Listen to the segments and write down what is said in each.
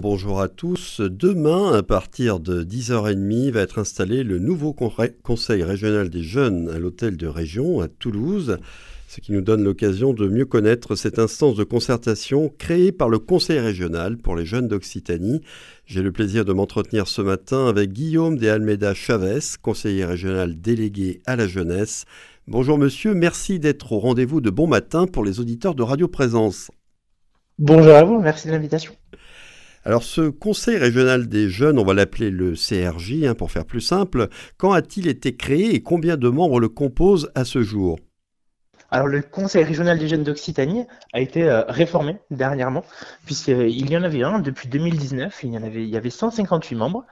Bonjour à tous. Demain, à partir de 10h30, va être installé le nouveau Conseil régional des jeunes à l'hôtel de région à Toulouse, ce qui nous donne l'occasion de mieux connaître cette instance de concertation créée par le Conseil régional pour les jeunes d'Occitanie. J'ai le plaisir de m'entretenir ce matin avec Guillaume de Almeida Chavez, conseiller régional délégué à la jeunesse. Bonjour monsieur, merci d'être au rendez-vous de bon matin pour les auditeurs de Radio Présence. Bonjour à vous, merci de l'invitation. Alors ce Conseil régional des jeunes, on va l'appeler le CRJ hein, pour faire plus simple, quand a-t-il été créé et combien de membres le composent à ce jour? Alors le Conseil régional des jeunes d'Occitanie a été euh, réformé dernièrement, puisqu'il y en avait un depuis 2019, il y, en avait, il y avait 158 membres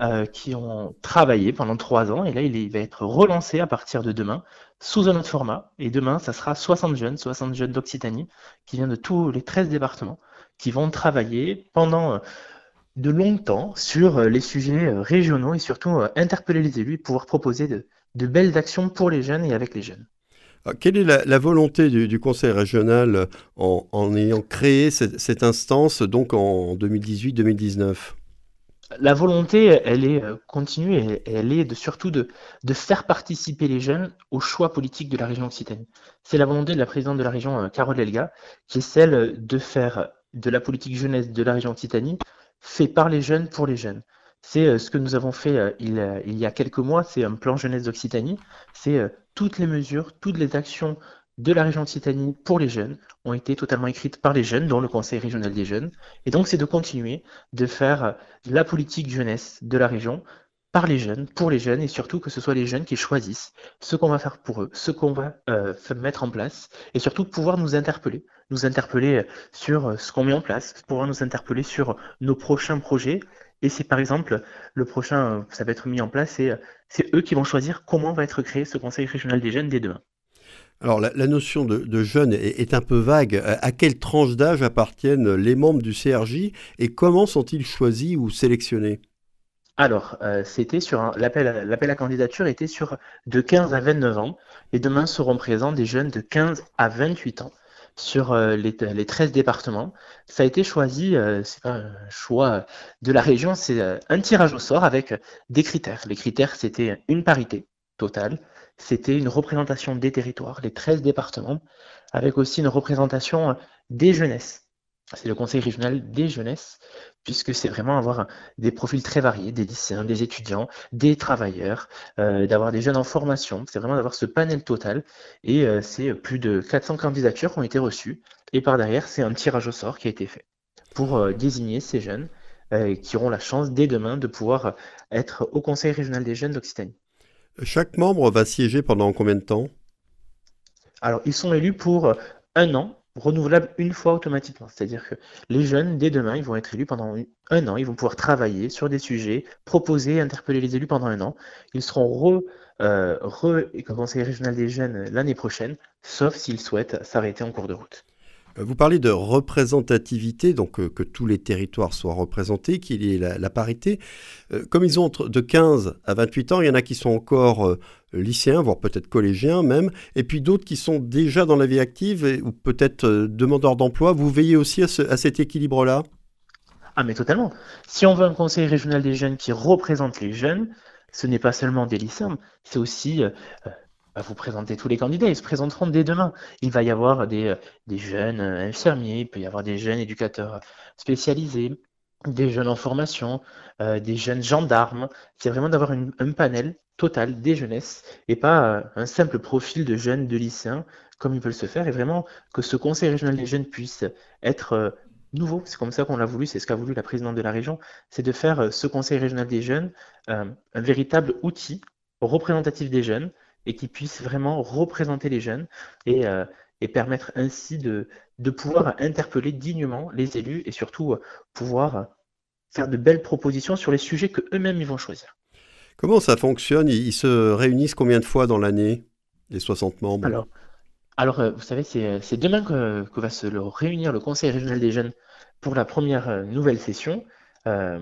euh, qui ont travaillé pendant trois ans, et là il, va être relancé à partir de demain sous un autre format, et demain ça sera 60 jeunes, 60 jeunes d'Occitanie, qui viennent de tous les 13 départements, qui vont travailler pendant euh, de longtemps sur euh, les sujets euh, régionaux et surtout interpeller les élus pouvoir proposer de, belles actions pour les jeunes et avec les jeunes. Ah, quelle est la, volonté du, Conseil régional en, ayant créé cette, instance donc en 2018-2019 La volonté, elle est continue et elle est de, surtout de, de, faire participer les jeunes au choix politique de la région Occitanie. C'est la volonté de la présidente de la région, Carole Elga, qui est celle de faire de la politique jeunesse de la région Occitanie fait par les jeunes pour les jeunes. C'est euh, ce que nous avons fait euh, il, y a quelques mois, c'est un plan jeunesse d'Occitanie. C'est euh, toutes les mesures, toutes les actions de la région Occitanie pour les jeunes ont été totalement écrites par les jeunes, dont le Conseil régional des jeunes. Et donc, c'est de continuer de faire la politique jeunesse de la région par les jeunes, pour les jeunes, et surtout que ce soit les jeunes qui choisissent ce qu'on va faire pour eux, ce qu'on va euh, mettre en place, et surtout pouvoir nous interpeller, nous interpeller sur ce qu'on met en place, pouvoir nous interpeller sur nos prochains projets. Et c'est par exemple le prochain, ça va être mis en place, et c'est eux qui vont choisir comment va être créé ce Conseil régional des jeunes dès demain. Alors la, notion de, de jeune est, est, un peu vague. À quelle tranche d'âge appartiennent les membres du CRJ et comment sont-ils choisis ou sélectionnés? Alors, euh, c'était sur l'appel à, candidature était sur de 15 à 29 ans et demain seront présents des jeunes de 15 à 28 ans sur euh, les, 13 départements. Ça a été choisi, euh, c'est pas un choix de la région, c'est un tirage au sort avec des critères. Les critères, c'était une parité totale, c'était une représentation des territoires, les 13 départements, avec aussi une représentation des jeunesses c'est le conseil régional des jeunesses, puisque c'est vraiment avoir des profils très variés, des lycéens, des étudiants, des travailleurs, euh, d'avoir des jeunes en formation. C'est vraiment d'avoir ce panel total. Et euh, c'est plus de 400 candidatures qui ont été reçues. Et par derrière, c'est un tirage au sort qui a été fait pour euh, désigner ces jeunes qui auront la chance dès demain de pouvoir être au conseil régional des jeunes d'Occitanie. Chaque membre va siéger pendant combien de temps? Alors, ils sont élus pour un an renouvelable une fois automatiquement. C'est-à-dire que les jeunes, dès demain, ils vont être élus pendant un an, ils vont pouvoir travailler sur des sujets, proposer, interpeller les élus pendant un an. Ils seront re, euh, régional des jeunes l'année prochaine, sauf s'ils souhaitent s'arrêter en cours de route. Euh, vous parlez de représentativité, donc euh, que tous les territoires soient représentés, qu'il y ait la, parité. Euh, comme ils ont de 15 à 28 ans, il y en a qui sont encore lycéens, voire peut-être collégiens même, et puis d'autres qui sont déjà dans la vie active ou peut-être demandeurs d'emploi. Vous veillez aussi à cet équilibre-là? Ah mais totalement. Si on veut un conseil régional des jeunes qui représente les jeunes, ce n'est pas seulement des lycéens, c'est aussi vous présentez tous les candidats, ils se présenteront dès demain. Il va y avoir des, euh, jeunes euh, infirmiers, il peut y avoir des jeunes éducateurs spécialisés, des jeunes en formation, euh, des jeunes gendarmes. C'est vraiment d'avoir un panel total des jeunesses et pas un simple profil de jeunes, de lycéens, comme ils veulent se faire, et vraiment que ce conseil régional des jeunes puisse être nouveau. C'est comme ça qu'on l'a voulu, c'est ce qu'a voulu la présidente de la région, c'est de faire ce conseil régional des jeunes un véritable outil représentatif des jeunes et qui puisse vraiment représenter les jeunes et, euh, et permettre ainsi de, de, pouvoir interpeller dignement les élus et surtout euh, pouvoir faire de belles propositions sur les sujets que eux-mêmes ils vont choisir. Comment ça fonctionne? Ils, se réunissent combien de fois dans l'année, les 60 membres? Alors, alors euh, vous savez, c'est demain que, que, va se réunir le Conseil régional des jeunes pour la première nouvelle session. un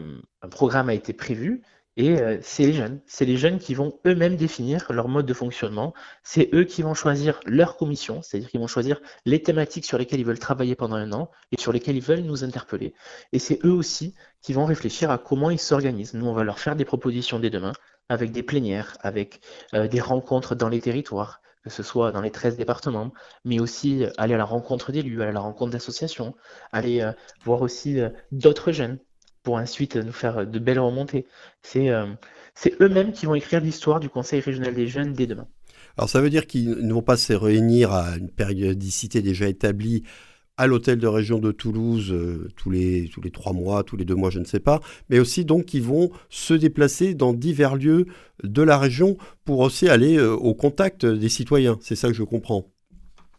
programme a été prévu Et euh, c'est les jeunes. C'est les jeunes qui vont eux-mêmes définir leur mode de fonctionnement. C'est eux qui vont choisir leur commission, c'est-à-dire qu'ils vont choisir les thématiques sur lesquelles ils veulent travailler pendant un an et sur lesquelles ils veulent nous interpeller. Et c'est eux aussi qui vont réfléchir à comment ils s'organisent. Nous, on va leur faire des propositions dès demain avec des plénières, avec euh, des rencontres dans les territoires, que ce soit dans les 13 départements, mais aussi euh, aller à la rencontre d'élus, aller à la rencontre d'associations, aller voir aussi d'autres jeunes pour ensuite nous faire de belles remontées. Euh, c'est eux-mêmes qui vont écrire l'histoire du Conseil régional des jeunes dès demain. Alors ça veut dire qu'ils ne vont pas se réunir à une périodicité déjà établie à l'hôtel de région de Toulouse euh, tous, les, tous les trois mois, tous les deux mois, je ne sais pas, mais aussi donc qu'ils vont se déplacer dans divers lieux de la région pour aussi aller euh, au contact des citoyens. C'est ça que je comprends.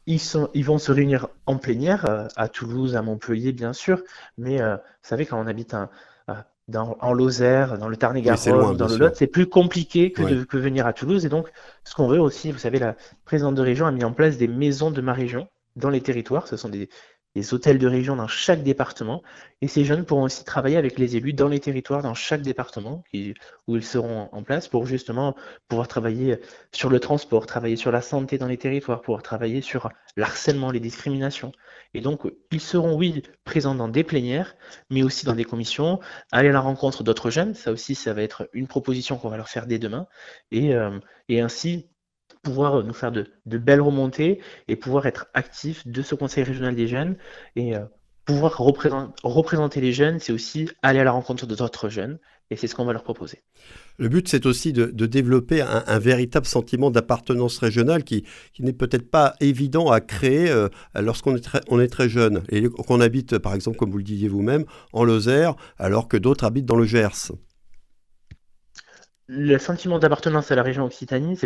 Ils, sont, ils vont se réunir en plénière, euh, à Toulouse, à Montpellier, bien sûr, mais euh, vous savez, quand on habite euh, dans, en Lozère, dans le Tarn-et-Garonne, dans le Lot, c'est plus compliqué que de que venir à Toulouse. Et donc, ce qu'on veut aussi, vous savez, la présidente de région a mis en place des maisons de ma région dans les territoires. Ce sont des, des hôtels de région dans chaque département. Et ces jeunes pourront aussi travailler avec les élus dans les territoires, dans chaque département, où ils seront en place pour justement pouvoir travailler sur le transport, travailler sur la santé dans les territoires, pouvoir travailler sur l'harcèlement, les discriminations. Et donc, ils seront, oui, présents dans des plénières, mais aussi dans des commissions, aller à la rencontre d'autres jeunes. Ça aussi, ça va être une proposition qu'on va leur faire dès demain. Et, euh, et ainsi, pouvoir euh, nous faire de, belles remontées et pouvoir être actifs de ce Conseil régional des jeunes et euh, pouvoir représenter, les jeunes, c'est aussi aller à la rencontre d'autres jeunes et c'est ce qu'on va leur proposer. Le but, c'est aussi de, développer un, véritable sentiment d'appartenance régionale qui, n'est peut-être pas évident à créer euh, lorsqu'on est, très, est très jeune et qu'on habite, par exemple, comme vous le disiez vous-même, en Lozère, alors que d'autres habitent dans le Gers. Le sentiment d'appartenance à la région Occitanie,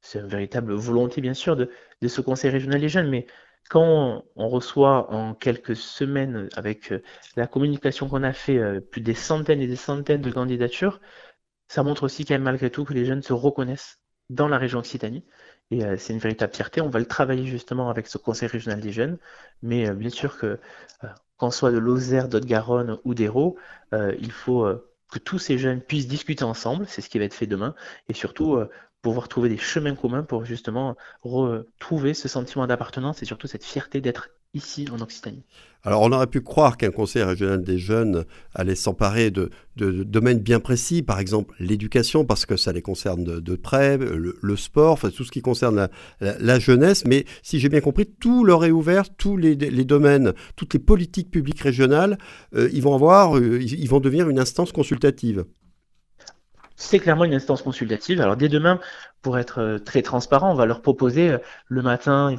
c'est une véritable volonté, bien sûr, de, ce Conseil régional des jeunes. Mais quand on, reçoit en quelques semaines, avec euh, la communication qu'on a fait, euh, plus des centaines et des centaines de candidatures, ça montre aussi quand même malgré tout que les jeunes se reconnaissent dans la région Occitanie. Et euh, c'est une véritable fierté. On va le travailler justement avec ce Conseil régional des jeunes. Mais bien sûr que, qu'on soit de Lozère, d'Haute-Garonne ou d'Hérault, il faut que tous ces jeunes puissent discuter ensemble. C'est ce qui va être fait demain. Et surtout, pouvoir trouver des chemins communs pour justement retrouver ce sentiment d'appartenance et surtout cette fierté d'être ici en Occitanie. Alors on aurait pu croire qu'un conseil régional des jeunes allait s'emparer de, domaines bien précis, par exemple l'éducation, parce que ça les concerne de, près, le, sport, tout ce qui concerne la, jeunesse, mais si j'ai bien compris, tout leur est ouvert, tous les, domaines, toutes les politiques publiques régionales, euh, ils vont avoir, euh, ils vont devenir une instance consultative c'est clairement une instance consultative. Alors dès demain, pour être euh, très transparent, on va leur proposer euh, le matin,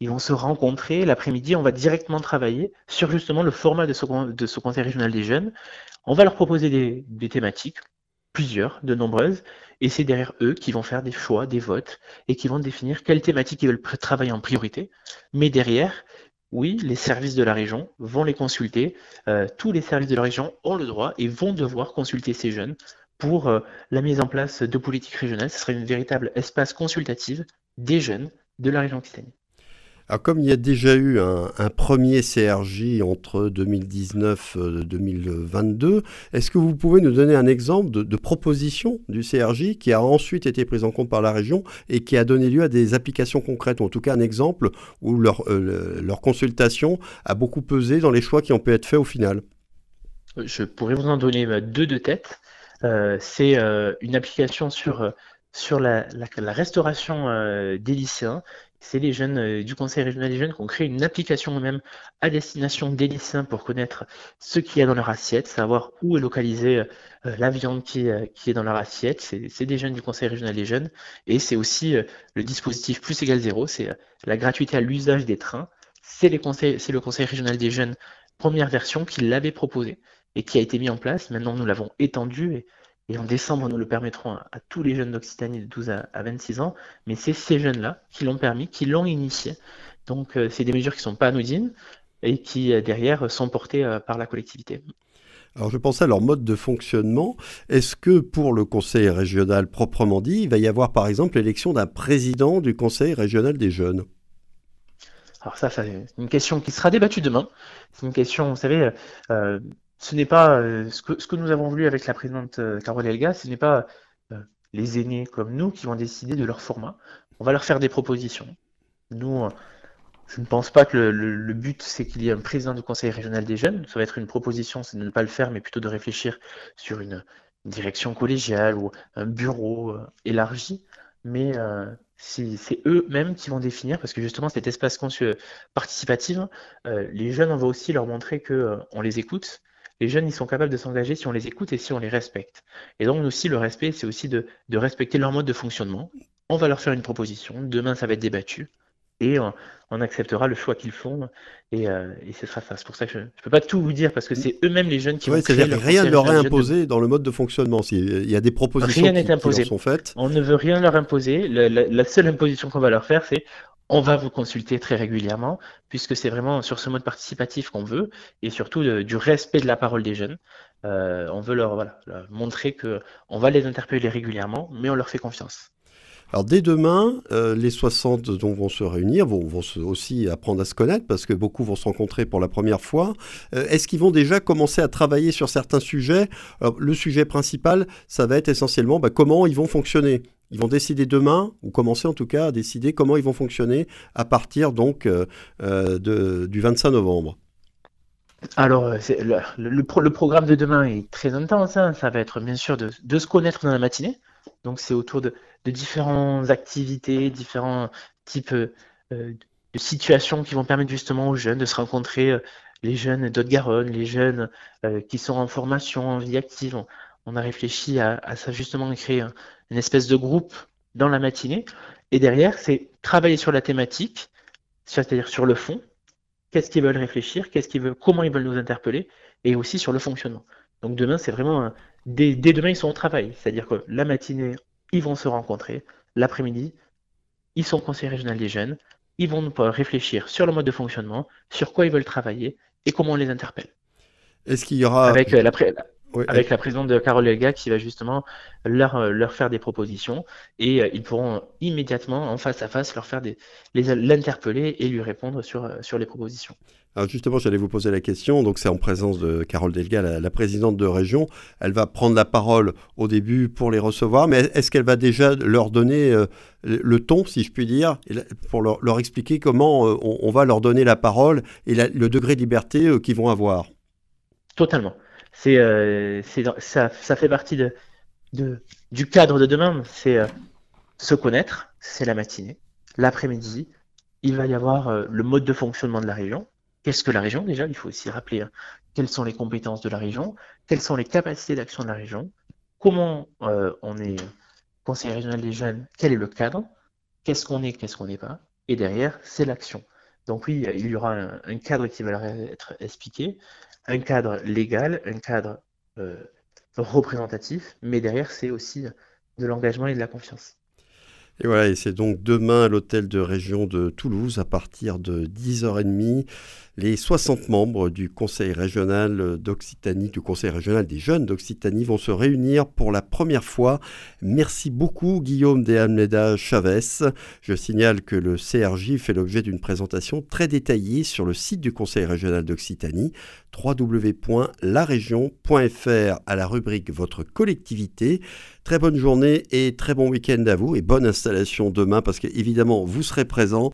ils vont, se rencontrer, l'après-midi, on va directement travailler sur justement le format de ce, Conseil régional des jeunes. On va leur proposer des, des thématiques, plusieurs, de nombreuses, et c'est derrière eux qui vont faire des choix, des votes, et qui vont définir quelles thématiques ils veulent travailler en priorité. Mais derrière, oui, les services de la région vont les consulter. Euh, tous les services de la région ont le droit et vont devoir consulter ces jeunes pour euh, la mise en place de politiques régionales. Ce serait une véritable espace consultatif des jeunes de la région Occitanie. Alors comme il y a déjà eu un, premier CRJ entre 2019 et 2022, est-ce que vous pouvez nous donner un exemple de, proposition du CRJ qui a ensuite été prise en compte par la région et qui a donné lieu à des applications concrètes, ou en tout cas un exemple où leur, euh, leur consultation a beaucoup pesé dans les choix qui ont pu être faits au final? Je pourrais vous en donner euh, deux de tête. Euh, c'est euh, une application sur, euh, sur la, restauration des lycéens. C'est les jeunes du Conseil régional des jeunes qui ont créé une application eux-mêmes à destination des lycéens pour connaître ce qu'il y a dans leur assiette, savoir où est localisée la viande qui, qui, est dans leur assiette. C'est des jeunes du Conseil régional des jeunes. Et c'est aussi le dispositif plus égal zéro, c'est la gratuité à l'usage des trains. C'est le Conseil régional des jeunes, première version, qui l'avait proposé et qui a été mis en place. Maintenant, nous l'avons étendu et, en décembre, nous le permettrons à, tous les jeunes d'Occitanie de 12 à, 26 ans. Mais c'est ces jeunes-là qui l'ont permis, qui l'ont initié. Donc, euh, c'est des mesures qui ne sont pas anodines et qui, euh, derrière, sont portées euh, par la collectivité. Alors je pensais à leur mode de fonctionnement. Est-ce que pour le conseil régional proprement dit, il va y avoir par exemple l'élection d'un président du conseil régional des jeunes? Alors ça, c'est une question qui sera débattue demain. C'est une question, vous savez, ce n'est pas ce que, ce, que, nous avons voulu avec la présidente Carole Elga, ce n'est pas les aînés comme nous qui vont décider de leur format. On va leur faire des propositions. Nous, je ne pense pas que le, but, c'est qu'il y ait un président du conseil régional des jeunes. Ça va être une proposition, c'est de ne pas le faire, mais plutôt de réfléchir sur une, direction collégiale ou un bureau euh, élargi. Mais euh, c'est eux-mêmes qui vont définir, parce que justement, cet espace participatif, euh, les jeunes, on va aussi leur montrer qu'on les écoute. Les jeunes, ils sont capables de s'engager si on les écoute et si on les respecte. Et donc, aussi, le respect, c'est aussi de respecter leur mode de fonctionnement. On va leur faire une proposition. Demain, ça va être débattu et on, acceptera le choix qu'ils font et, euh, et, ce sera ça. C'est pour ça que je ne peux pas tout vous dire parce que c'est eux-mêmes les jeunes qui vont créer dire rien ne leur est imposé dans le mode de fonctionnement. Il y a des propositions qui, imposé. sont faites. On ne veut rien leur imposer. La, seule imposition qu'on va leur faire, c'est on va vous consulter très régulièrement, puisque c'est vraiment sur ce mode participatif qu'on veut, et surtout du respect de la parole des jeunes. Euh, on veut leur, voilà, leur montrer qu'on va les interpeller régulièrement, mais on leur fait confiance. Alors dès demain, euh, les 60 dont vont se réunir vont, aussi apprendre à se connaître parce que beaucoup vont se rencontrer pour la première fois. Euh, est-ce qu'ils vont déjà commencer à travailler sur certains sujets? Le sujet principal, ça va être essentiellement bah, comment ils vont fonctionner. Ils vont décider demain, ou commencer en tout cas à décider comment ils vont fonctionner à partir donc euh, du 25 novembre. Alors, le, programme de demain est très intense. Hein. Ça va être bien sûr de se connaître dans la matinée. Donc c'est autour de, différentes activités, différents types euh, de situations qui vont permettre justement aux jeunes de se rencontrer, euh, les jeunes d'Haute-Garonne, les jeunes euh, qui sont en formation, en vie active. A réfléchi à, ça justement, à créer une espèce de groupe dans la matinée. Et derrière, c'est travailler sur la thématique, c'est-à-dire sur le fond, qu'est-ce qu'ils veulent réfléchir, qu'est-ce qu'ils veulent, comment ils veulent nous interpeller, et aussi sur le fonctionnement. Donc demain, c'est vraiment dès, demain, ils sont au travail. C'est-à-dire que la matinée, ils vont se rencontrer. L'après-midi, ils sont conseillers régional des jeunes. Ils vont réfléchir sur le mode de fonctionnement, sur quoi ils veulent travailler et comment on les interpelle. Est-ce qu'il y aura. Avec euh, la, avec la présidente de Carole Elga qui va justement leur, euh, leur faire des propositions et euh, ils pourront immédiatement, en face à face, leur faire des, l'interpeller et lui répondre sur, euh, sur les propositions. Alors justement, j'allais vous poser la question. Donc, c'est en présence de Carole Delga, la, présidente de région. Elle va prendre la parole au début pour les recevoir, mais est-ce qu'elle va déjà leur donner le ton, si je puis dire, pour leur, leur expliquer comment on, va leur donner la parole et le degré de liberté qu'ils vont avoir? Totalement. C'est, euh, ça, fait partie du cadre de demain. C'est euh, se connaître, c'est la matinée. L'après-midi, il va y avoir euh, le mode de fonctionnement de la région. Qu'est-ce que la région déjà? Il faut aussi rappeler hein, quelles sont les compétences de la région, quelles sont les capacités d'action de la région, comment on est conseiller régional des jeunes, quel est le cadre, qu'est-ce qu'on est, qu'est-ce qu'on n'est pas, et derrière, c'est l'action. Donc oui, il y aura un, cadre qui va être expliqué, un cadre légal, un cadre euh, représentatif, mais derrière, c'est aussi de l'engagement et de la confiance. Et voilà, et c'est donc demain à l'hôtel de région de Toulouse à partir de 10h30. Les 60 membres du Conseil régional d'Occitanie, du Conseil régional des jeunes d'Occitanie vont se réunir pour la première fois. Merci beaucoup Guillaume de Almeida Chavez. Je signale que le CRJ fait l'objet d'une présentation très détaillée sur le site du Conseil régional d'Occitanie www.larégion.fr à la rubrique Votre collectivité. Très bonne journée et très bon week-end à vous et bonne installation demain parce qu'évidemment vous serez présents